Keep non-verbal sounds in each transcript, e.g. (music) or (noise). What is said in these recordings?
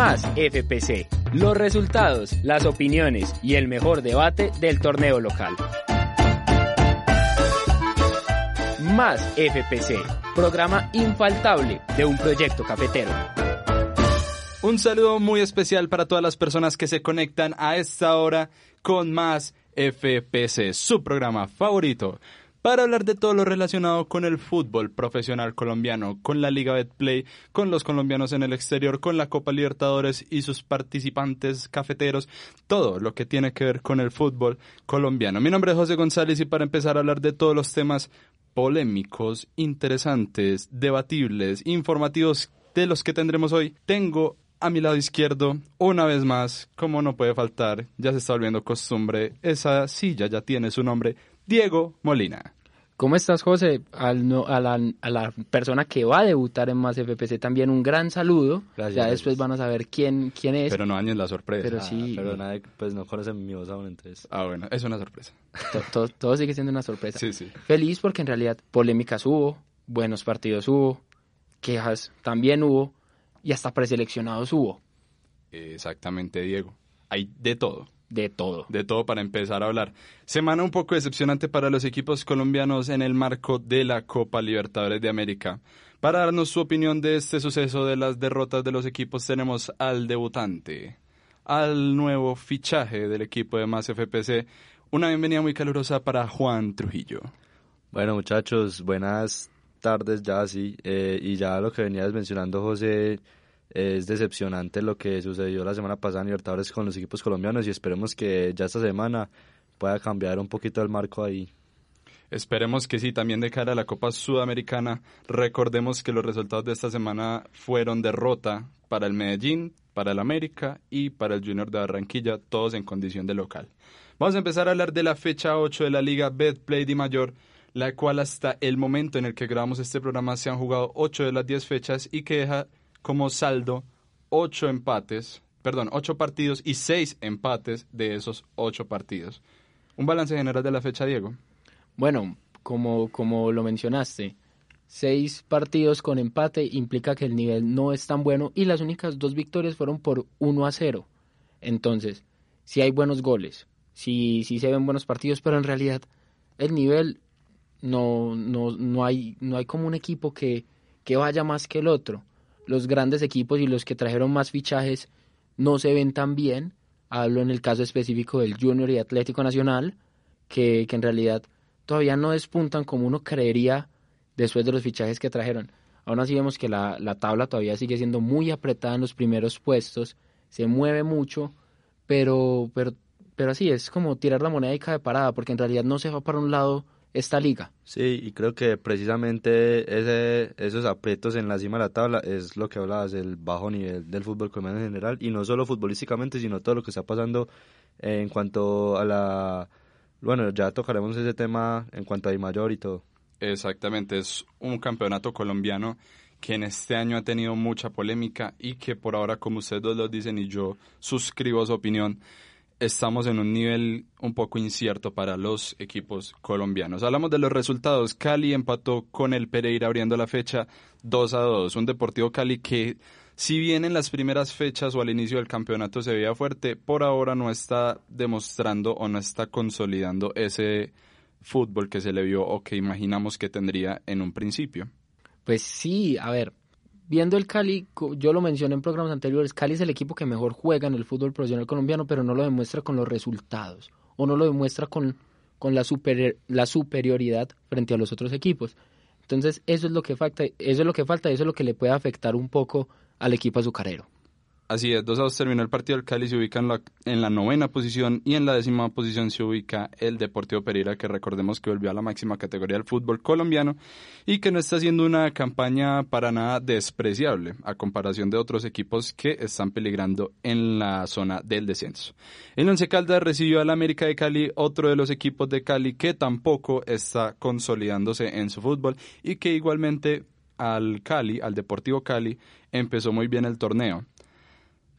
Más FPC. Los resultados, las opiniones y el mejor debate del torneo local. Más FPC. Programa infaltable de un proyecto cafetero. Un saludo muy especial para todas las personas que se conectan a esta hora con Más FPC, su programa favorito para hablar de todo lo relacionado con el fútbol profesional colombiano, con la Liga Betplay, con los colombianos en el exterior, con la Copa Libertadores y sus participantes cafeteros, todo lo que tiene que ver con el fútbol colombiano. Mi nombre es José González y para empezar a hablar de todos los temas polémicos, interesantes, debatibles, informativos de los que tendremos hoy, tengo a mi lado izquierdo, una vez más, como no puede faltar, ya se está volviendo costumbre, esa silla ya tiene su nombre, Diego Molina. ¿Cómo estás, José? Al, a, la, a, la, persona que va a debutar en Más FPC también un gran saludo. Gracias, ya después van a saber quién, quién es. Pero no dañen la sorpresa. Pero sí. Ah, pero nadie, pues no conocen mi voz aún, entonces. Ah, bueno, es una sorpresa. Todo, todo, todo, sigue siendo una sorpresa. Sí, sí. Feliz porque en realidad polémicas hubo, buenos partidos hubo, quejas también hubo y hasta preseleccionados hubo. Exactamente, Diego. Hay de todo de todo. De todo para empezar a hablar. Semana un poco decepcionante para los equipos colombianos en el marco de la Copa Libertadores de América. Para darnos su opinión de este suceso de las derrotas de los equipos tenemos al debutante, al nuevo fichaje del equipo de Más FPC. Una bienvenida muy calurosa para Juan Trujillo. Bueno muchachos, buenas tardes ya sí. Eh, y ya lo que venías mencionando José, es decepcionante lo que sucedió la semana pasada en Libertadores con los equipos colombianos y esperemos que ya esta semana pueda cambiar un poquito el marco ahí. Esperemos que sí, también de cara a la Copa Sudamericana, recordemos que los resultados de esta semana fueron derrota para el Medellín, para el América y para el Junior de Barranquilla, todos en condición de local. Vamos a empezar a hablar de la fecha 8 de la Liga Betplay de Mayor, la cual hasta el momento en el que grabamos este programa se han jugado 8 de las 10 fechas y que deja como saldo ocho empates, perdón, ocho partidos y seis empates de esos ocho partidos. Un balance general de la fecha, Diego. Bueno, como, como lo mencionaste, seis partidos con empate implica que el nivel no es tan bueno y las únicas dos victorias fueron por 1 a 0. Entonces, si hay buenos goles, si, si se ven buenos partidos, pero en realidad el nivel no, no, no, hay, no hay como un equipo que, que vaya más que el otro los grandes equipos y los que trajeron más fichajes no se ven tan bien. Hablo en el caso específico del Junior y Atlético Nacional, que, que en realidad todavía no despuntan como uno creería después de los fichajes que trajeron. Aún así vemos que la, la tabla todavía sigue siendo muy apretada en los primeros puestos, se mueve mucho, pero, pero, pero así es como tirar la moneda y cae parada, porque en realidad no se va para un lado esta liga. Sí, y creo que precisamente ese, esos aprietos en la cima de la tabla es lo que hablabas, el bajo nivel del fútbol colombiano en general, y no solo futbolísticamente, sino todo lo que está pasando en cuanto a la... Bueno, ya tocaremos ese tema en cuanto a mayor y todo. Exactamente, es un campeonato colombiano que en este año ha tenido mucha polémica y que por ahora, como ustedes lo dicen y yo suscribo su opinión, estamos en un nivel un poco incierto para los equipos colombianos. Hablamos de los resultados. Cali empató con el Pereira abriendo la fecha 2 a 2. Un Deportivo Cali que, si bien en las primeras fechas o al inicio del campeonato se veía fuerte, por ahora no está demostrando o no está consolidando ese fútbol que se le vio o que imaginamos que tendría en un principio. Pues sí, a ver, viendo el Cali, yo lo mencioné en programas anteriores, Cali es el equipo que mejor juega en el fútbol profesional colombiano, pero no lo demuestra con los resultados o no lo demuestra con, con la, super, la superioridad frente a los otros equipos. Entonces, eso es lo que falta, eso es lo que falta, eso es lo que le puede afectar un poco al equipo azucarero. Así es, 2 a 2 terminó el partido. El Cali se ubica en la, en la, novena posición y en la décima posición se ubica el Deportivo Pereira, que recordemos que volvió a la máxima categoría del fútbol colombiano y que no está haciendo una campaña para nada despreciable a comparación de otros equipos que están peligrando en la zona del descenso. El Once Caldas recibió al América de Cali, otro de los equipos de Cali que tampoco está consolidándose en su fútbol y que igualmente al Cali, al Deportivo Cali, empezó muy bien el torneo.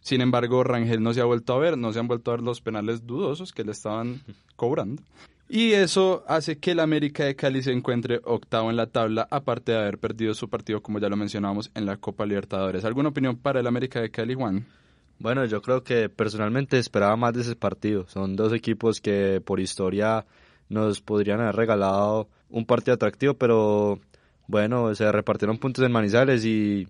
Sin embargo, Rangel no se ha vuelto a ver, no se han vuelto a ver los penales dudosos que le estaban cobrando. Y eso hace que el América de Cali se encuentre octavo en la tabla, aparte de haber perdido su partido, como ya lo mencionábamos, en la Copa Libertadores. ¿Alguna opinión para el América de Cali, Juan? Bueno, yo creo que personalmente esperaba más de ese partido. Son dos equipos que por historia nos podrían haber regalado un partido atractivo, pero bueno, se repartieron puntos en Manizales y,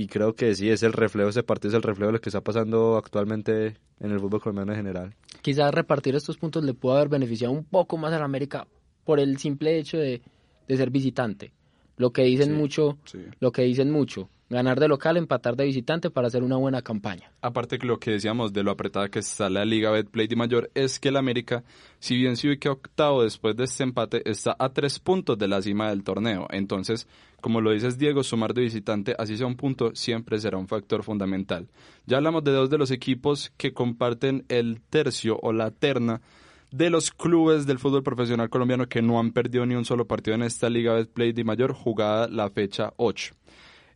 y creo que sí, es el reflejo, ese partido es el reflejo de lo que está pasando actualmente en el fútbol colombiano en general. Quizás repartir estos puntos le pudo haber beneficiado un poco más a la América por el simple hecho de, de ser visitante. Lo que dicen Sí, mucho, sí. lo que dicen mucho, ganar de local, empatar de visitante para hacer una buena campaña. Aparte que lo que decíamos de lo apretada que está la Liga Betplay de Mayor es que el América, si bien se ubica octavo después de este empate, está a tres puntos de la cima del torneo. Entonces, como lo dices Diego, sumar de visitante, así sea un punto, siempre será un factor fundamental. Ya hablamos de dos de los equipos que comparten el tercio o la terna de los clubes del fútbol profesional colombiano que no han perdido ni un solo partido en esta Liga Betplay de Mayor jugada la fecha 8.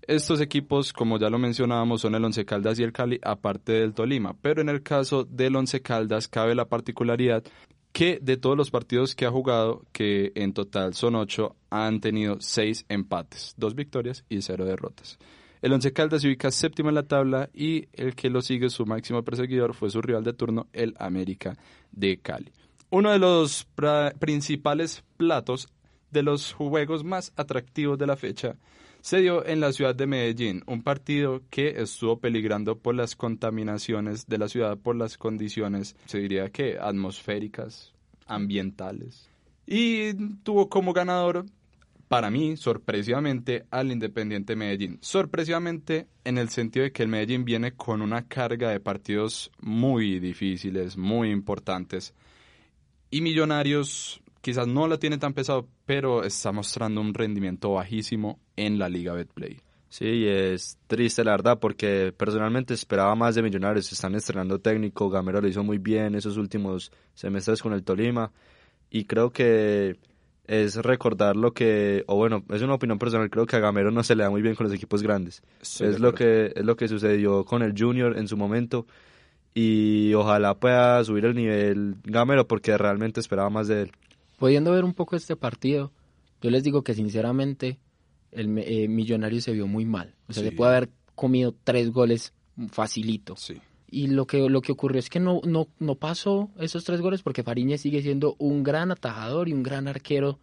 Estos equipos, como ya lo mencionábamos, son el Once Caldas y el Cali, aparte del Tolima. Pero en el caso del Once Caldas cabe la particularidad que de todos los partidos que ha jugado, que en total son ocho, han tenido seis empates, dos victorias y cero derrotas. El Once Caldas se ubica séptimo en la tabla y el que lo sigue, su máximo perseguidor, fue su rival de turno, el América de Cali. Uno de los principales platos de los juegos más atractivos de la fecha se dio en la ciudad de Medellín, un partido que estuvo peligrando por las contaminaciones de la ciudad, por las condiciones, se diría que atmosféricas, ambientales. Y tuvo como ganador, para mí, sorpresivamente, al Independiente Medellín. Sorpresivamente en el sentido de que el Medellín viene con una carga de partidos muy difíciles, muy importantes. Y Millonarios quizás no la tiene tan pesado, pero está mostrando un rendimiento bajísimo en la Liga Betplay. Sí, es triste la verdad porque personalmente esperaba más de Millonarios. Están estrenando técnico, Gamero lo hizo muy bien esos últimos semestres con el Tolima y creo que es recordar lo que, o bueno, es una opinión personal, creo que a Gamero no se le da muy bien con los equipos grandes. Estoy es lo que es lo que sucedió con el Junior en su momento y ojalá pueda subir el nivel Gamero porque realmente esperaba más de él. Pudiendo ver un poco este partido, yo les digo que sinceramente el eh, Millonario se vio muy mal. O sea, Sí. se puede haber comido tres goles facilito. Sí. Y lo que, lo que ocurrió es que no, no, no pasó esos tres goles porque Fariñez sigue siendo un gran atajador y un gran arquero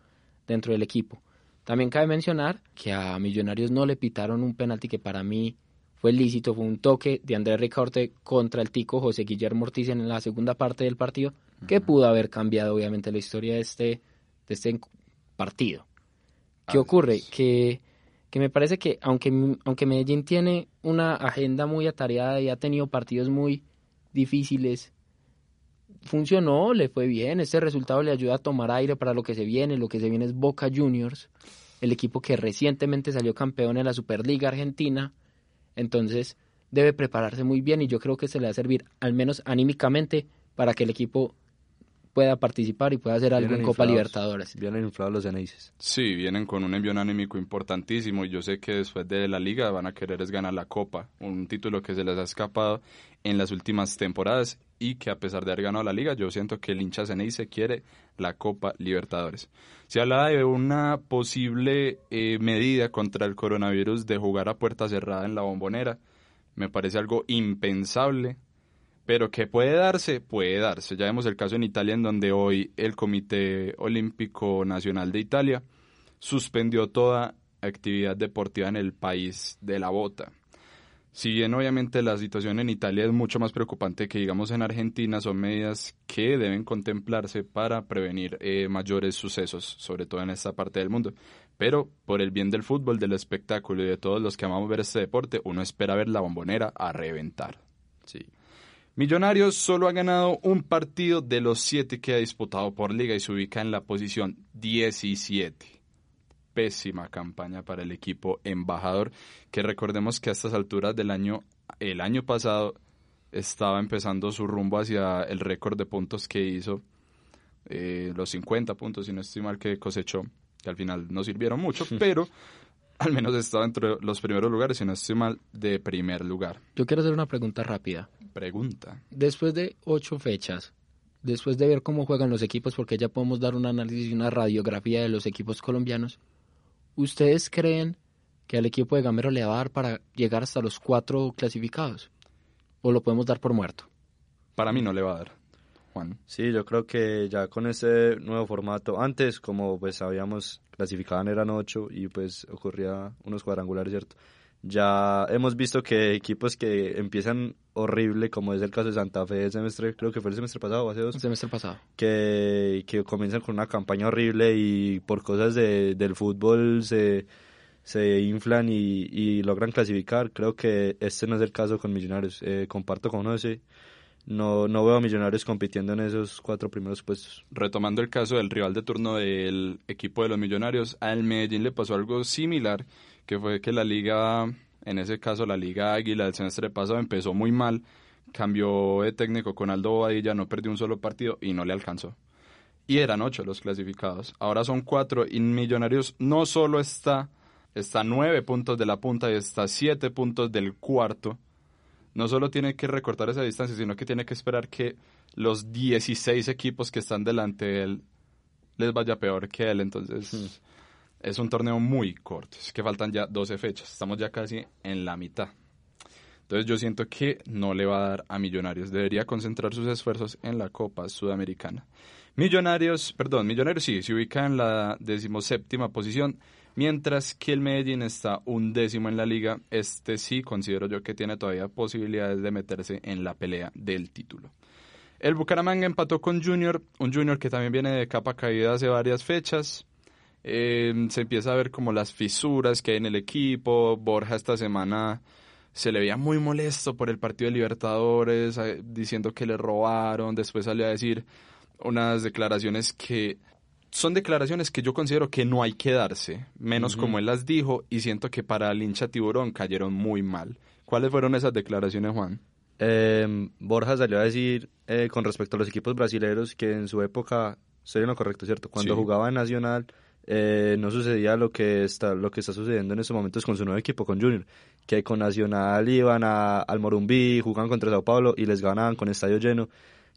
dentro del equipo. También cabe mencionar que a Millonarios no le pitaron un penalti que para mí fue lícito, fue un toque de Andrés Ricaurte contra el tico José Guillermo Ortiz en la segunda parte del partido, que pudo haber cambiado obviamente la historia de este, de este partido. ¿Qué Así ocurre? Que, que me parece que aunque, aunque Medellín tiene una agenda muy atareada y ha tenido partidos muy difíciles, funcionó, le fue bien, este resultado le ayuda a tomar aire para lo que se viene, lo que se viene es Boca Juniors, el equipo que recientemente salió campeón en la Superliga Argentina, entonces debe prepararse muy bien y yo creo que se le va a servir, al menos anímicamente, para que el equipo pueda participar y pueda hacer algo en Vienen Copa inflados, Libertadores. Vienen inflados los Ceneices. Sí, vienen con un envío anímico importantísimo y yo sé que después de la liga van a querer es ganar la Copa, un título que se les ha escapado en las últimas temporadas y que a pesar de haber ganado la liga, yo siento que el hincha Ceneice quiere la Copa Libertadores. Se habla de una posible eh, medida contra el coronavirus de jugar a puerta cerrada en la bombonera. Me parece algo impensable, pero que puede darse, puede darse. Ya vemos el caso en Italia en donde hoy el Comité Olímpico Nacional de Italia suspendió toda actividad deportiva en el país de la bota. Si bien obviamente la situación en Italia es mucho más preocupante que digamos en Argentina, son medidas que deben contemplarse para prevenir eh, mayores sucesos, sobre todo en esta parte del mundo. Pero por el bien del fútbol, del espectáculo y de todos los que amamos ver este deporte, uno espera ver la bombonera a reventar. Sí. Millonarios solo ha ganado un partido de los siete que ha disputado por liga y se ubica en la posición 17. Pésima campaña para el equipo embajador, que recordemos que a estas alturas del año, el año pasado, estaba empezando su rumbo hacia el récord de puntos que hizo, eh, los 50 puntos, si no estoy mal, que cosechó, que al final no sirvieron mucho, (laughs) pero (laughs) al menos estaba entre los primeros lugares, si no estoy mal, de primer lugar. Yo quiero hacer una pregunta rápida. Pregunta. Después de ocho fechas, después de ver cómo juegan los equipos, porque ya podemos dar un análisis y una radiografía de los equipos colombianos, ¿ustedes creen que al equipo de Gamero le va a dar para llegar hasta los cuatro clasificados? o lo podemos dar por muerto? Para mí no le va a dar. Juan. Sí, yo creo que ya con este nuevo formato, antes como pues sabíamos, clasificaban eran ocho y pues ocurría unos cuadrangulares, ¿cierto? Ya hemos visto que equipos que empiezan horrible, como es el caso de Santa Fe el semestre, creo que fue el semestre pasado o hace dos, El semestre pasado. que, que comienzan con una campaña horrible y por cosas de, del fútbol se, se inflan y, y logran clasificar. Creo que este no es el caso con Millonarios. Eh, comparto con José. No, no veo a Millonarios compitiendo en esos cuatro primeros puestos. Retomando el caso del rival de turno del equipo de los Millonarios, al Medellín le pasó algo similar, que fue que la liga, en ese caso la liga Águila del semestre pasado empezó muy mal, cambió de técnico con Aldo Bobadilla, no perdió un solo partido y no le alcanzó. Y eran ocho los clasificados, ahora son cuatro y Millonarios no solo está, está nueve puntos de la punta y está siete puntos del cuarto, no solo tiene que recortar esa distancia, sino que tiene que esperar que los 16 equipos que están delante de él les vaya peor que él. Entonces, es un torneo muy corto. Es que faltan ya 12 fechas. Estamos ya casi en la mitad. Entonces, yo siento que no le va a dar a Millonarios. Debería concentrar sus esfuerzos en la Copa Sudamericana. Millonarios, perdón, Millonarios sí, se ubica en la decimoséptima posición Mientras que el Medellín está un décimo en la liga, este sí considero yo que tiene todavía posibilidades de meterse en la pelea del título. El Bucaramanga empató con Junior, un Junior que también viene de capa caída hace varias fechas. Eh, se empieza a ver como las fisuras que hay en el equipo. Borja esta semana se le veía muy molesto por el partido de Libertadores, eh, diciendo que le robaron. Después salió a decir unas declaraciones que son declaraciones que yo considero que no hay que darse, menos como él las dijo, y siento que para el hincha tiburón cayeron muy mal. ¿Cuáles fueron esas declaraciones, Juan? Eh, Borja salió a decir eh, con respecto a los equipos brasileños que en su época, en lo correcto, ¿cierto? Cuando Sí. jugaba en Nacional eh, no sucedía lo que está lo que está sucediendo en estos momentos con su nuevo equipo, con Junior, que con Nacional iban a, al Morumbí, jugaban contra Sao Paulo y les ganaban con estadio lleno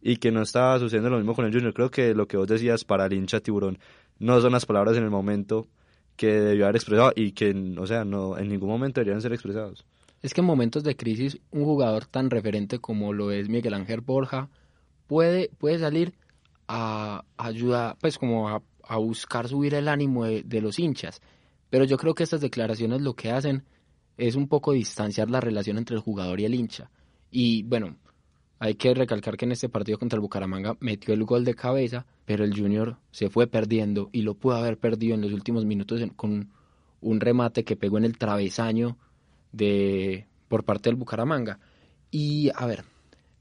y que no estaba sucediendo lo mismo con el Junior. Creo que lo que vos decías para el hincha tiburón no son las palabras en el momento que debió haber expresado y que, o sea, no en ningún momento deberían ser expresados. Es que en momentos de crisis un jugador tan referente como lo es Miguel Ángel Borja puede, puede salir a ayudar, pues como a, buscar subir el ánimo de los hinchas. Pero yo creo que estas declaraciones lo que hacen es un poco distanciar la relación entre el jugador y el hincha. Y bueno, hay que recalcar que en este partido contra el Bucaramanga metió el gol de cabeza, pero el Junior se fue perdiendo y lo pudo haber perdido en los últimos minutos con un remate que pegó en el travesaño de por parte del Bucaramanga. Y a ver,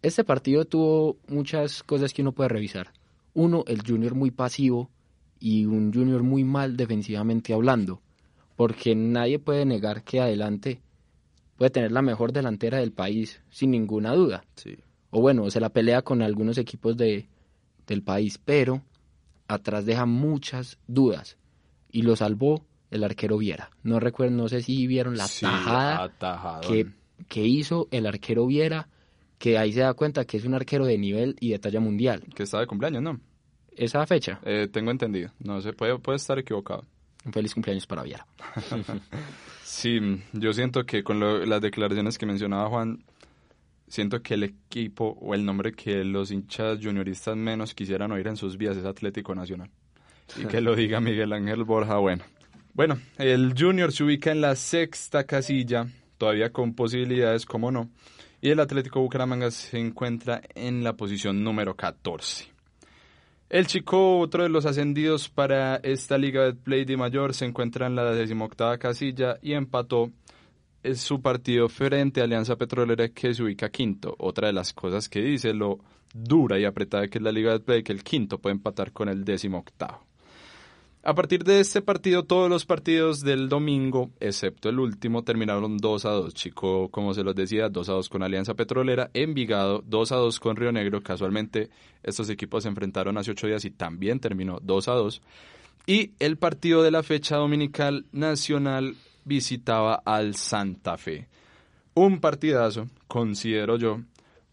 este partido tuvo muchas cosas que uno puede revisar. Uno, el Junior muy pasivo y un Junior muy mal defensivamente hablando, porque nadie puede negar que adelante puede tener la mejor delantera del país sin ninguna duda. Sí. O bueno, se la pelea con algunos equipos de, del país, pero atrás deja muchas dudas y lo salvó el arquero Viera. No recuerdo, no sé si vieron la Sí, tajada que, que hizo el arquero Viera, que ahí se da cuenta que es un arquero de nivel y de talla mundial. Que está de cumpleaños, ¿no? Esa fecha, Eh, tengo entendido. No sé, puede, puede estar equivocado. un feliz cumpleaños para Viera. (laughs) Sí, yo siento que con lo- las declaraciones que mencionaba Juan, siento que el equipo o el nombre que los hinchas junioristas menos quisieran oír en sus vías es Atlético Nacional. Y que lo diga Miguel Ángel Borja, bueno. Bueno, el Junior se ubica en la sexta casilla, todavía con posibilidades, como no. Y el Atlético Bucaramanga se encuentra en la posición número 14. El Chico, otro de los ascendidos para esta Liga de Play de Mayor, se encuentra en la decimoctava casilla y empató eh, su partido frente a Alianza Petrolera que se ubica quinto. Otra de las cosas que dice lo dura y apretada que es la Liga de Play, que el quinto puede empatar con el décimo octavo. A partir de este partido, todos los partidos del domingo, excepto el último, terminaron 2 a 2. Chico, como se los decía, 2 a 2 con Alianza Petrolera. Envigado, 2 a 2 con Río Negro. Casualmente, estos equipos se enfrentaron hace 8 días y también terminó 2 a 2. Y el partido de la fecha dominical nacional visitaba al Santa Fe. Un partidazo, considero yo.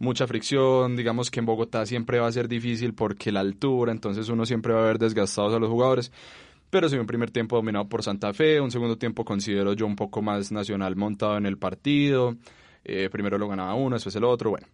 Mucha fricción, digamos que en Bogotá siempre va a ser difícil porque la altura, entonces uno siempre va a ver desgastados a los jugadores. Pero sí, un primer tiempo dominado por Santa Fe, un segundo tiempo considero yo un poco más nacional montado en el partido. eh, primero lo ganaba uno, después el otro, bueno.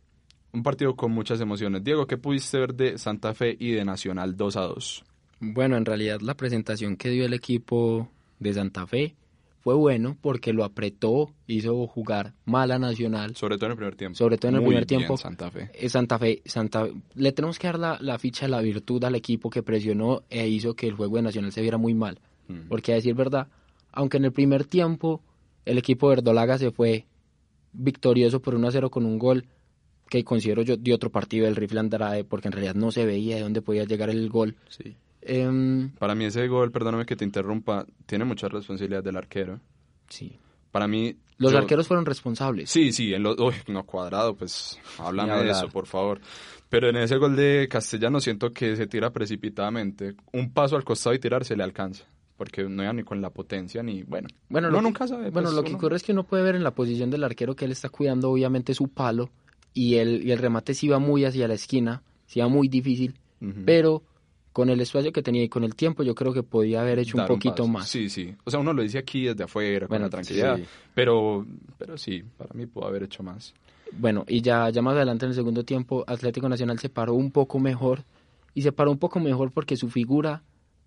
Un partido con muchas emociones. Diego, ¿qué pudiste ver de Santa Fe y de Nacional 2 a 2? Bueno, en realidad la presentación que dio el equipo de Santa Fe fue bueno porque lo apretó, hizo jugar mal a Nacional. Sobre todo en el primer tiempo. Sobre todo en el Muy primer bien, tiempo. Santa Fe. Eh, Santa Fe, Santa le tenemos que dar la, la ficha de la virtud al equipo que presionó e hizo que el juego de Nacional se viera muy mal. Mm. Porque a decir verdad, aunque en el primer tiempo el equipo de Verdolaga se fue victorioso por 1 a 0 con un gol que considero yo de otro partido del Rifle Andrade, porque en realidad no se veía de dónde podía llegar el gol. Sí. Em, Para mí ese gol, perdóname que te interrumpa, tiene mucha responsabilidad del arquero. sí. Para mí... Los yo- arqueros fueron responsables. Sí, sí, en lo, uy, no cuadrado, pues háblame de eso, por favor. Pero en ese gol de Castellano siento que se tira precipitadamente. Un paso al costado y tirar se le alcanza. Porque no iba ni con la potencia ni, bueno. Bueno, uno lo que- nunca sabe. Bueno, pues, lo que uno- ocurre es que uno puede ver en la posición del arquero que él está cuidando obviamente su palo y el, y el remate sí iba muy hacia la esquina, sí iba muy difícil, Ujú. pero con el espacio que tenía y con el tiempo yo creo que podía haber hecho Dar un poquito más. Sí, sí. O sea, uno lo dice aquí desde afuera, Bueno, con la tranquilidad. sí. Pero, pero sí, para mí pudo haber hecho más. Bueno, y ya, ya más adelante en el segundo tiempo Atlético Nacional se paró un poco mejor y se paró un poco mejor porque su figura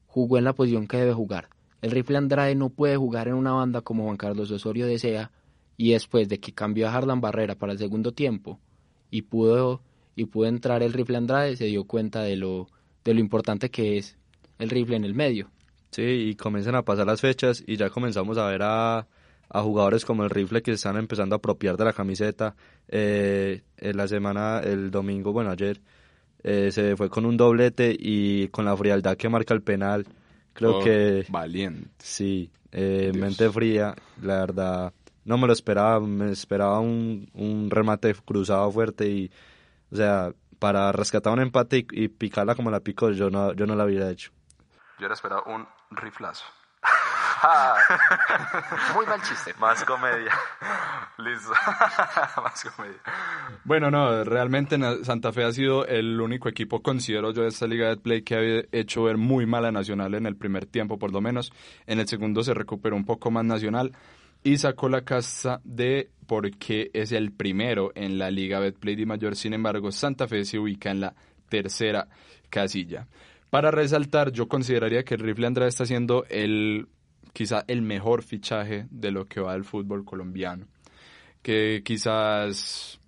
jugó en la posición que debe jugar. El rifle Andrade no puede jugar en una banda como Juan Carlos Osorio desea y después de que cambió a Harlan Barrera para el segundo tiempo y pudo y pudo entrar el rifle Andrade se dio cuenta de lo de lo importante que es el rifle en el medio. Sí, y comienzan a pasar las fechas y ya comenzamos a ver a, a jugadores como el rifle que se están empezando a apropiar de la camiseta. Eh, en la semana, el domingo, bueno, ayer, eh, se fue con un doblete y con la frialdad que marca el penal. Creo Oh, que Valiente. sí, eh, mente fría, la verdad. No me lo esperaba, me esperaba un, un remate cruzado fuerte y, o sea, para rescatar un empate y, y picarla como la picó, yo no, yo no la hubiera hecho. Yo era esperado un riflazo. (laughs) Muy mal chiste. Más comedia. (laughs) Listo. (laughs) Más comedia. Bueno, no, realmente Santa Fe ha sido el único equipo, considero yo, de esta Liga de Play que ha hecho ver muy mal a Nacional en el primer tiempo, por lo menos. En el segundo se recuperó un poco más Nacional y sacó la casa de porque es el primero en la Liga Betplay de Mayor. Sin embargo, Santa Fe se ubica en la tercera casilla. Para resaltar, yo consideraría que el Rifle Andrade está siendo el quizá el mejor fichaje de lo que va del fútbol colombiano. Que quizás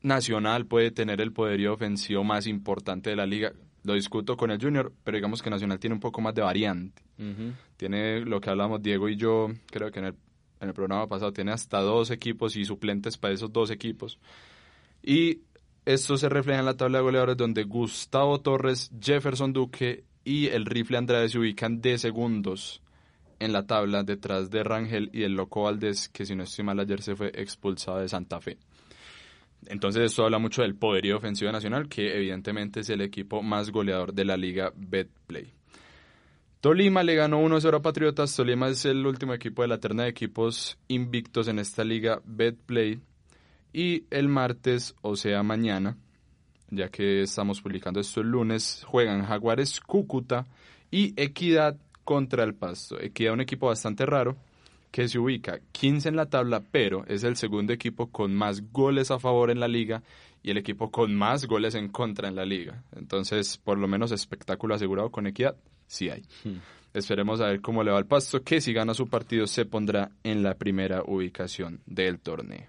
Nacional puede tener el poderío ofensivo más importante de la liga. Lo discuto con el Junior, pero digamos que Nacional tiene un poco más de variante. Tiene lo que hablamos Diego y yo, creo que en el, en el programa pasado, tiene hasta dos equipos y suplentes para esos dos equipos. Y esto se refleja en la tabla de goleadores donde Gustavo Torres, Jefferson Duque y el Rifle Andrade se ubican de segundos en la tabla detrás de Rangel y el Loco Valdés, que si no estoy mal ayer se fue expulsado de Santa Fe. Entonces esto habla mucho del poderío ofensivo nacional, que evidentemente es el equipo más goleador de la liga Betplay. Tolima le ganó 1-0 a Patriotas. Tolima es el último equipo de la terna de equipos invictos en esta liga Betplay. Y el martes, o sea mañana, ya que estamos publicando esto el lunes, juegan Jaguares Cúcuta y Equidad contra el Pasto. Equidad un equipo bastante raro que se ubica 15 en la tabla, pero es el segundo equipo con más goles a favor en la liga y el equipo con más goles en contra en la liga. Entonces, por lo menos espectáculo asegurado con Equidad, sí hay. Esperemos a ver cómo le va al Pasto, que si gana su partido se pondrá en la primera ubicación del torneo.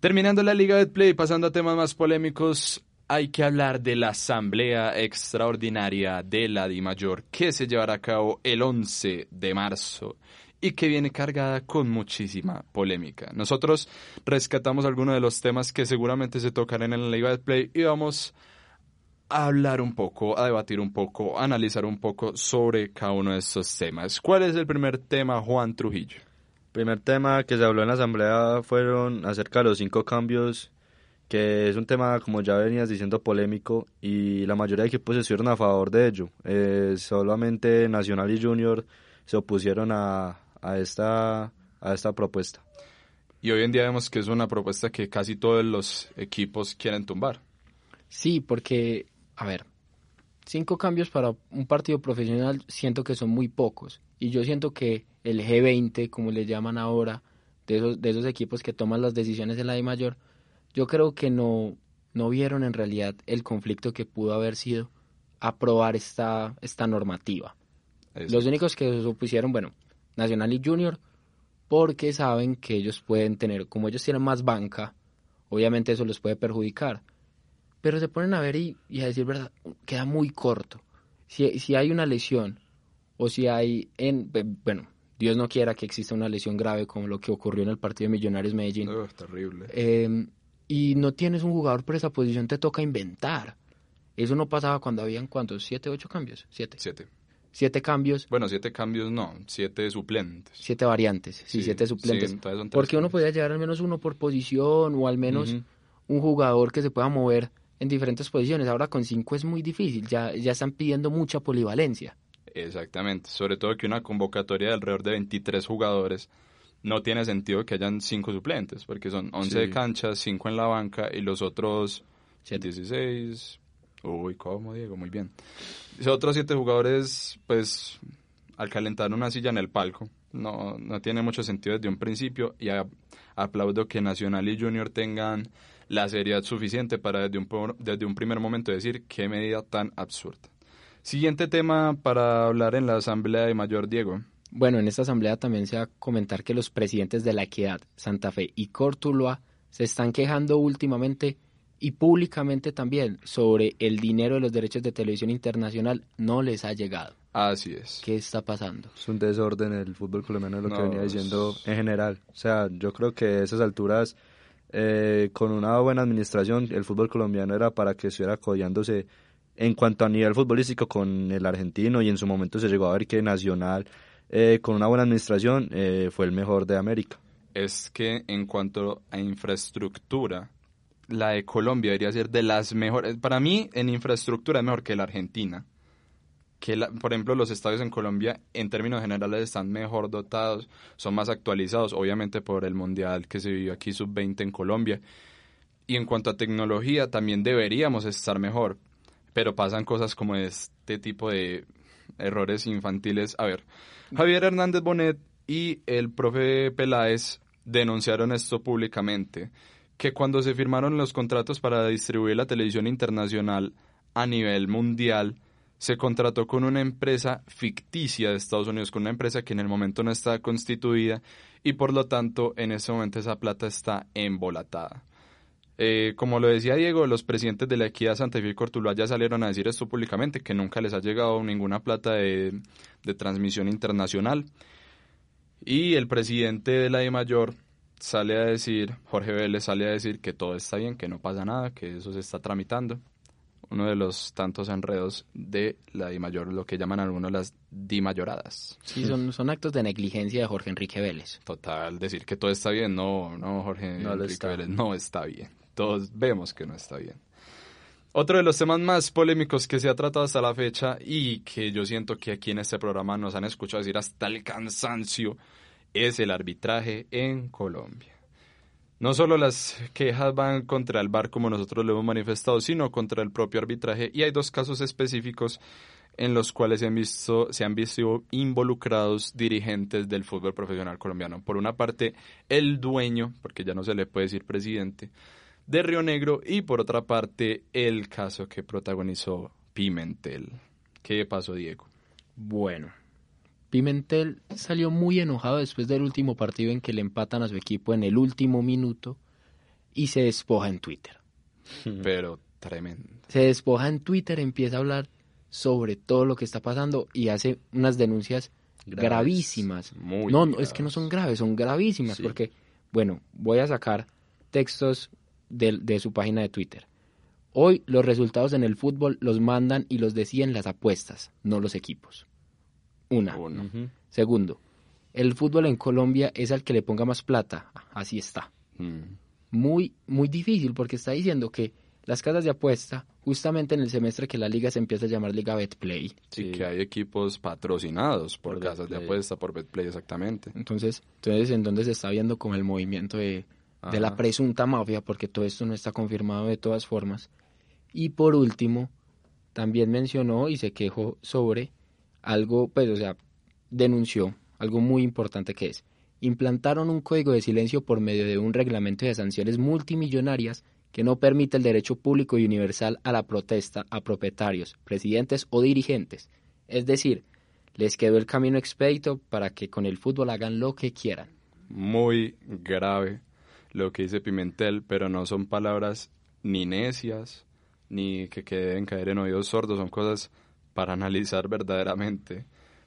Terminando la Liga de Play, pasando a temas más polémicos, hay que hablar de la Asamblea Extraordinaria de la DIMAYOR que se llevará a cabo el 11 de marzo y que viene cargada con muchísima polémica. Nosotros rescatamos algunos de los temas que seguramente se tocarán en la Liga de Play y vamos a hablar un poco, a debatir un poco, a analizar un poco sobre cada uno de estos temas. ¿Cuál es el primer tema, Juan Trujillo? Primer tema que se habló en la asamblea fueron acerca de los cinco cambios, que es un tema, como ya venías diciendo, polémico y la mayoría de equipos estuvieron a favor de ello. Eh, solamente Nacional y Junior se opusieron a, a, esta, a esta propuesta. Y hoy en día vemos que es una propuesta que casi todos los equipos quieren tumbar. Sí, porque, a ver, cinco cambios para un partido profesional siento que son muy pocos. Y yo siento que el G20, como le llaman ahora, de esos, de esos equipos que toman las decisiones en la I mayor, yo creo que no, no vieron en realidad el conflicto que pudo haber sido aprobar esta, esta normativa. Eso. Los únicos que se opusieron, bueno, Nacional y Junior, porque saben que ellos pueden tener, como ellos tienen más banca, obviamente eso los puede perjudicar. Pero se ponen a ver y, y a decir verdad, queda muy corto. Si, si hay una lesión, o si hay, en, bueno, Dios no quiera que exista una lesión grave como lo que ocurrió en el partido de Millonarios Medellín, Ugh, terrible. eh, y no tienes un jugador por esa posición, te toca inventar. Eso no pasaba cuando habían, ¿cuántos? ¿Siete, ocho cambios? Siete. Siete. Siete cambios, Bueno, siete cambios no, siete suplentes. siete variantes, sí, Sí, siete suplentes. sí, Porque uno podía llevar al menos uno por posición o al menos un jugador que se pueda mover en diferentes posiciones. Ahora con cinco es muy difícil, ya, ya están pidiendo mucha polivalencia. Exactamente, sobre todo que una convocatoria de alrededor de 23 jugadores no tiene sentido que hayan cinco suplentes, porque son 11 Sí. de cancha, 5 en la banca y los otros Siete. 16. Uy, ¿cómo, Diego? Muy bien. Los otros 7 jugadores, pues, al calentar una silla en el palco, no, no tiene mucho sentido desde un principio y a- aplaudo que Nacional y Junior tengan la seriedad suficiente para desde un, por- desde un primer momento decir qué medida tan absurda. Siguiente tema para hablar en la Asamblea de Mayor Diego. Bueno, en esta asamblea también se va a comentar que los presidentes de La Equidad, Santa Fe y Cortuluá se están quejando últimamente y públicamente también sobre el dinero de los derechos de televisión internacional no les ha llegado. Así es. ¿Qué está pasando? Es un desorden el fútbol colombiano, es lo que venía diciendo en general. O sea, yo creo que a esas alturas, eh, con una buena administración, el fútbol colombiano era para que estuviera codiándose en cuanto a nivel futbolístico con el argentino y en su momento se llegó a ver que Nacional, eh, con una buena administración, eh, fue el mejor de América. es que en cuanto a infraestructura, la de Colombia debería ser de las mejores. Para mí, en infraestructura es mejor que la Argentina. Que por ejemplo, los estadios en Colombia, en términos generales, están mejor dotados, son más actualizados, obviamente por el Mundial que se vivió aquí sub-20 en Colombia. Y en cuanto a tecnología, también deberíamos estar mejor. Pero pasan cosas como este tipo de errores infantiles. A ver, Javier Hernández Bonet y el profe Peláez denunciaron esto públicamente, que cuando se firmaron los contratos para distribuir la televisión internacional a nivel mundial, se contrató con una empresa ficticia de Estados Unidos, con una empresa que en el momento no está constituida y por lo tanto en ese momento esa plata está embolatada. Eh, como lo decía Diego, los presidentes de la Equidad Santa Fe y Cortuluá ya salieron a decir esto públicamente, que nunca les ha llegado ninguna plata de, de transmisión internacional. Y el presidente de la I Mayor sale a decir, Jorge Vélez sale a decir que todo está bien, que no pasa nada, que eso se está tramitando. Uno de los tantos enredos de la I Mayor, lo que llaman algunos las dimayoradas. Sí, son, son actos de negligencia de Jorge Enrique Vélez. Total, decir que todo está bien, no, no, Jorge No Enrique está. Vélez, no está bien. Todos vemos que no está bien. Otro de los temas más polémicos que se ha tratado hasta la fecha y que yo siento que aquí en este programa nos han escuchado decir hasta el cansancio es el arbitraje en Colombia. No solo las quejas van contra el VAR como nosotros lo hemos manifestado, sino contra el propio arbitraje y hay dos casos específicos en los cuales se han visto, se han visto involucrados dirigentes del fútbol profesional colombiano. Por una parte, el dueño, porque ya no se le puede decir presidente, de Río Negro y por otra parte, el caso que protagonizó Pimentel. ¿Qué pasó, Diego? Bueno, Pimentel salió muy enojado después del último partido en que le empatan a su equipo en el último minuto y se despoja en Twitter. Pero tremendo. Se despoja en Twitter, empieza a hablar sobre todo lo que está pasando y hace unas denuncias Graves. gravísimas. Muy no, no, es que no son graves, son gravísimas Sí. porque, bueno, voy a sacar textos de, de su página de Twitter. Hoy los resultados en el fútbol los mandan y los deciden las apuestas, no los equipos. Una. Uno. Segundo, el fútbol en Colombia es al que le ponga más plata. Así está. Mm. Muy, muy difícil porque está diciendo que las casas de apuesta, justamente en el semestre que la liga se empieza a llamar Liga Betplay. Sí, Sí. que hay equipos patrocinados por, Por casas de apuesta, por Betplay exactamente. Entonces, entonces en donde se está viendo como el movimiento de, de la presunta mafia, porque todo esto no está confirmado de todas formas. Y por último, también mencionó y se quejó sobre algo, pues, o sea, denunció algo muy importante que es implantaron un código de silencio por medio de un reglamento de sanciones multimillonarias que no permite el derecho público y universal a la protesta a propietarios, presidentes o dirigentes. Es decir, les quedó el camino expedito para que con el fútbol hagan lo que quieran. Muy grave lo que dice Pimentel, pero no son palabras ni necias, ni que queden caer en oídos sordos, son cosas para analizar verdaderamente.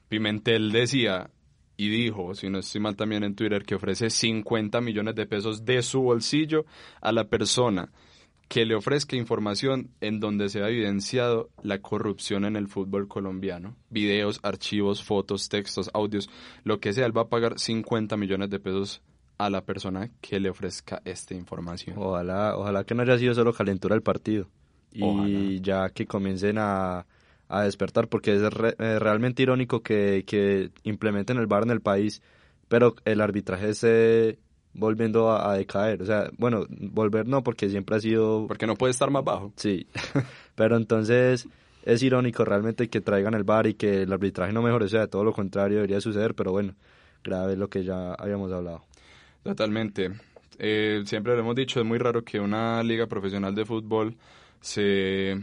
Pimentel decía y dijo, si no estoy mal también en Twitter, que ofrece 50 millones de pesos de su bolsillo a la persona que le ofrezca información en donde se ha evidenciado la corrupción en el fútbol colombiano. Videos, archivos, fotos, textos, audios, lo que sea, él va a pagar 50 millones de pesos a la persona que le ofrezca esta información. Ojalá, ojalá que no haya sido solo calentura el partido. Y ya que comiencen a, a despertar, porque es eh, realmente irónico que, que implementen el VAR en el país, pero el arbitraje esté volviendo a, decaer. O sea, bueno, volver no, porque siempre ha sido... Porque no puede estar más bajo. Sí, (laughs) pero entonces es irónico realmente que traigan el VAR y que el arbitraje no mejore, o sea, todo lo contrario debería suceder, pero bueno, grave es lo que ya habíamos hablado. Totalmente. Eh, siempre lo hemos dicho, es muy raro que una liga profesional de fútbol se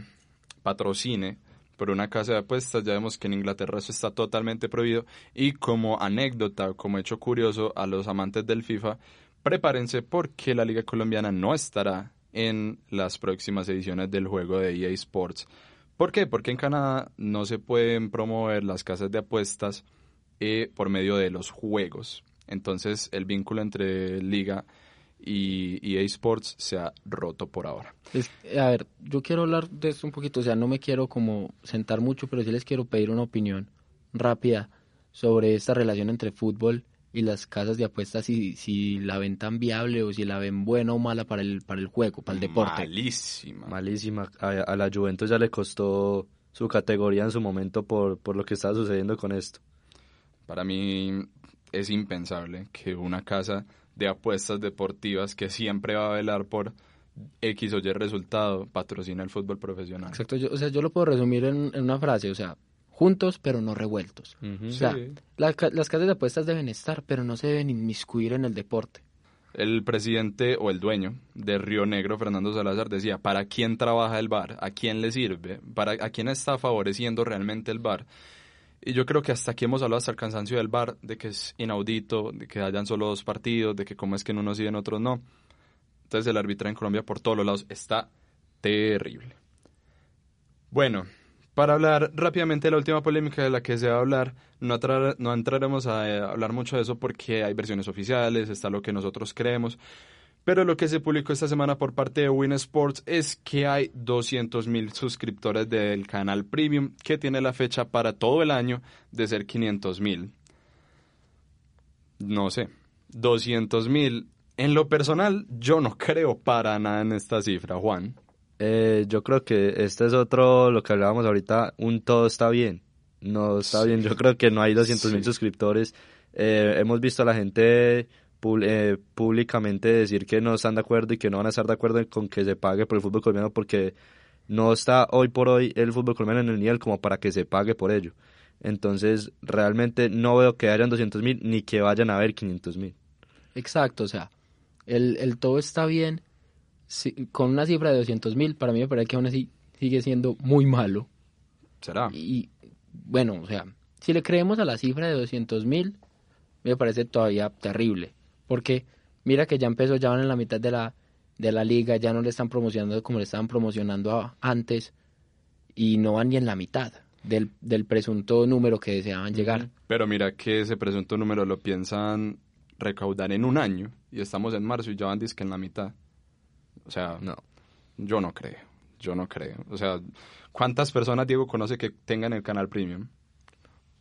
patrocine por una casa de apuestas. Ya vemos que en Inglaterra eso está totalmente prohibido. Y como anécdota, como hecho curioso a los amantes del FIFA, prepárense porque la Liga Colombiana no estará en las próximas ediciones del juego de EA Sports. ¿Por qué? Porque en Canadá no se pueden promover las casas de apuestas eh, por medio de los juegos. Entonces el vínculo entre liga y EA Sports se ha roto por ahora. a ver, yo quiero hablar de esto un poquito, o sea, no me quiero como sentar mucho, pero sí les quiero pedir una opinión rápida sobre esta relación entre fútbol y las casas de apuestas y si la ven tan viable o si la ven buena o mala para el para el juego, para el deporte. Malísima. Malísima. A, a la Juventus ya le costó su categoría en su momento por, por lo que estaba sucediendo con esto. Para mí es impensable que una casa de apuestas deportivas que siempre va a velar por X o Y resultado patrocina el fútbol profesional. Exacto, yo, o sea, yo lo puedo resumir en, una frase, o sea, juntos pero no revueltos. O sea, las casas de apuestas deben estar, pero no se deben inmiscuir en el deporte. El presidente o el dueño de Río Negro, Fernando Salazar, decía, ¿para quién trabaja el bar? ¿A quién le sirve? ¿Para, ¿A quién está favoreciendo realmente el bar? Y yo creo que hasta aquí hemos hablado hasta el cansancio del bar, de que es inaudito, de que hayan solo dos partidos, de que cómo es que en unos sí y en otros no. Entonces el arbitraje en Colombia por todos los lados está terrible. Bueno, para hablar rápidamente de la última polémica de la que se va a hablar, no, no entraremos a eh, hablar mucho de eso porque hay versiones oficiales, está lo que nosotros creemos, pero lo que se publicó esta semana por parte de Win Sports es que hay 200.000 suscriptores del canal Premium que tiene la fecha para todo el año de ser 500.000. No sé, 200.000. En lo personal, yo no creo para nada en esta cifra, Juan. Eh, yo creo que este es otro, lo que hablábamos ahorita, un todo está bien. No está bien, yo creo que no hay 200.000 mil suscriptores. Eh, hemos visto a la gente eh, públicamente decir que no están de acuerdo y que no van a estar de acuerdo con que se pague por el fútbol colombiano porque no está hoy por hoy el fútbol colombiano en el nivel como para que se pague por ello. Entonces, realmente no veo que hayan 200 mil ni que vayan a haber 500 mil. Exacto, o sea, el, el todo está bien. con una cifra de 200 mil, para mí me parece que aún así sigue siendo muy malo. ¿Será? Y bueno, o sea, si le creemos a la cifra de 200 mil, me parece todavía terrible. Porque mira que ya empezó, ya van en la mitad de la, de la liga, ya no le están promocionando como le estaban promocionando antes y no van ni en la mitad del, del presunto número que deseaban llegar. Pero mira que ese presunto número lo piensan recaudar en un año y estamos en marzo y ya van disque en la mitad. O sea, no, yo no creo, yo no creo. O sea, ¿cuántas personas Diego conoce que tengan el canal premium?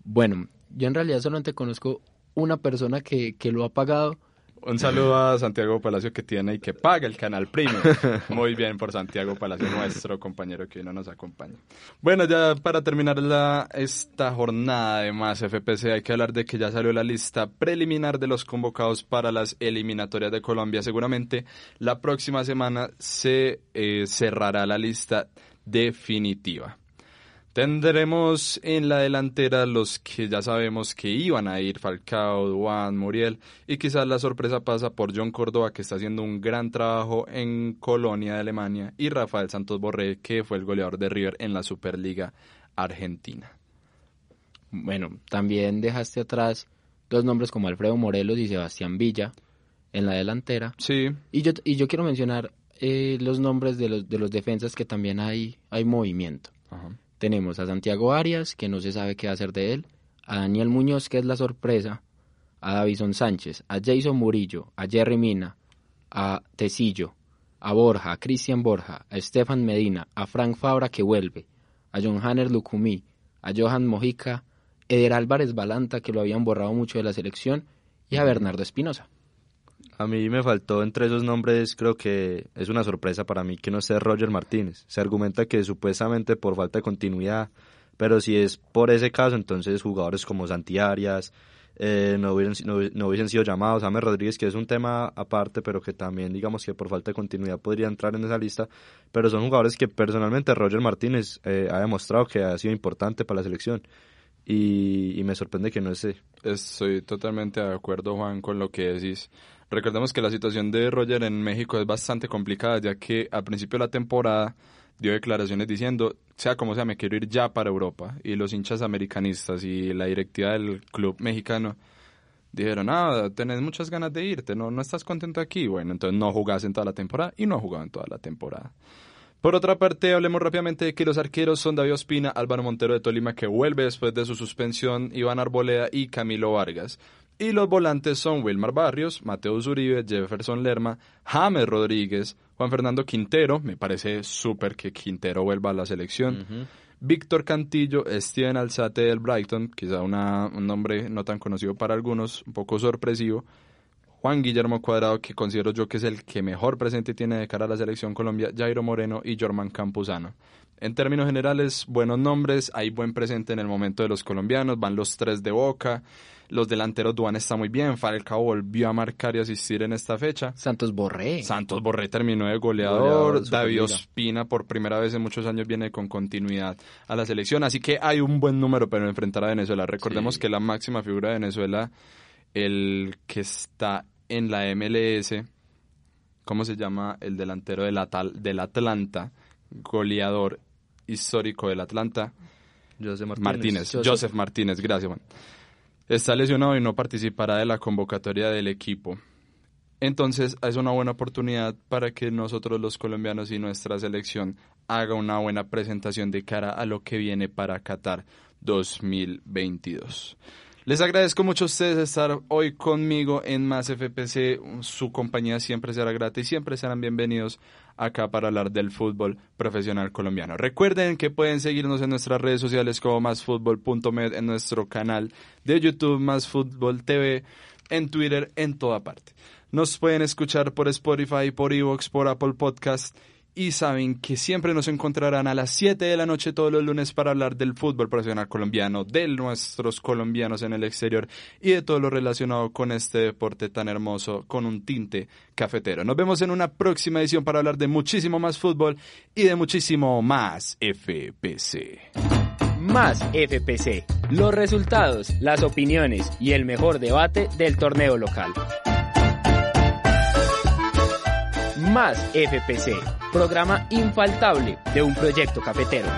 Bueno, yo en realidad solamente conozco una persona que, que lo ha pagado un saludo a Santiago Palacio que tiene y que paga el canal Premium. (laughs) Muy bien por Santiago Palacio, nuestro compañero que hoy no nos acompaña. Bueno, ya para terminar la, esta jornada de más FPC hay que hablar de que ya salió la lista preliminar de los convocados para las eliminatorias de Colombia. Seguramente la próxima semana se eh, cerrará la lista definitiva. Tendremos en la delantera los que ya sabemos que iban a ir, Falcao, Duan, Muriel, y quizás la sorpresa pasa por John Córdoba, que está haciendo un gran trabajo en Colonia de Alemania, y Rafael Santos Borré, que fue el goleador de River en la Superliga Argentina. Bueno, también dejaste atrás dos nombres como Alfredo Morelos y Sebastián Villa en la delantera. Sí. Y yo, y yo quiero mencionar eh, los nombres de los, de los defensas que también hay, hay movimiento. Ajá. Tenemos a Santiago Arias, que no se sabe qué hacer de él, a Daniel Muñoz, que es la sorpresa, a Davison Sánchez, a Jason Murillo, a Jerry Mina, a Tecillo, a Borja, a Cristian Borja, a Estefan Medina, a Frank Fabra, que vuelve, a John Hanner Lucumí, a Johan Mojica, Eder Álvarez Balanta, que lo habían borrado mucho de la selección, y a Bernardo Espinosa. A mí me faltó entre esos nombres, creo que es una sorpresa para mí que no esté Roger Martínez. Se argumenta que supuestamente por falta de continuidad, pero si es por ese caso, entonces jugadores como Santi Arias eh, no, no, hubiesen sido llamados. James Rodríguez, que es un tema aparte, pero que también digamos que por falta de continuidad podría entrar en esa lista. Pero son jugadores que personalmente Roger Martínez eh, ha demostrado que ha sido importante para la selección. Y, y me sorprende que no esté. Estoy totalmente de acuerdo, Juan, con lo que decís. Recordemos que la situación de Roger en México es bastante complicada, ya que al principio de la temporada dio declaraciones diciendo, sea como sea, me quiero ir ya para Europa. Y los hinchas americanistas y la directiva del club mexicano dijeron, ah, tenés muchas ganas de irte, no, no estás contento aquí. Bueno, entonces no jugás en toda la temporada y no jugado en toda la temporada. Por otra parte, hablemos rápidamente de que los arqueros son David Ospina, Álvaro Montero de Tolima, que vuelve después de su suspensión, Iván Arboleda y Camilo Vargas. Y los volantes son Wilmar Barrios, Mateo Zuribe, Jefferson Lerma, James Rodríguez, Juan Fernando Quintero, me parece súper que Quintero vuelva a la selección, uh -huh. Víctor Cantillo, Steven Alzate del Brighton, quizá una, un nombre no tan conocido para algunos, un poco sorpresivo, Juan Guillermo Cuadrado, que considero yo que es el que mejor presente tiene de cara a la selección Colombia, Jairo Moreno y Jorman Campuzano. En términos generales, buenos nombres, hay buen presente en el momento de los colombianos, van los tres de Boca, los delanteros Duan está muy bien, Falcao volvió a marcar y asistir en esta fecha. Santos Borré. Santos Borré terminó de goleador, goleador David Ospina por primera vez en muchos años viene con continuidad a la selección, así que hay un buen número para enfrentar a Venezuela. Recordemos sí. que la máxima figura de Venezuela, el que está en la MLS, ¿cómo se llama? El delantero del, Atal, del Atlanta, goleador histórico del Atlanta. Joseph Martínez. Martínez. Joseph. Joseph Martínez, gracias, Juan. Está lesionado y no participará de la convocatoria del equipo. Entonces es una buena oportunidad para que nosotros los colombianos y nuestra selección haga una buena presentación de cara a lo que viene para Qatar 2022. Les agradezco mucho a ustedes estar hoy conmigo en Más FPC. Su compañía siempre será gratis, siempre serán bienvenidos acá para hablar del fútbol profesional colombiano. Recuerden que pueden seguirnos en nuestras redes sociales como másfutbol.med, en nuestro canal de YouTube Más Fútbol TV, en Twitter, en toda parte. Nos pueden escuchar por Spotify, por Evox, por Apple Podcast y saben que siempre nos encontrarán a las 7 de la noche todos los lunes para hablar del fútbol profesional colombiano, de nuestros colombianos en el exterior y de todo lo relacionado con este deporte tan hermoso con un tinte cafetero. Nos vemos en una próxima edición para hablar de muchísimo más fútbol y de muchísimo más FPC. Más FPC. Los resultados, las opiniones y el mejor debate del torneo local. Más FPC, programa infaltable de un proyecto cafetero.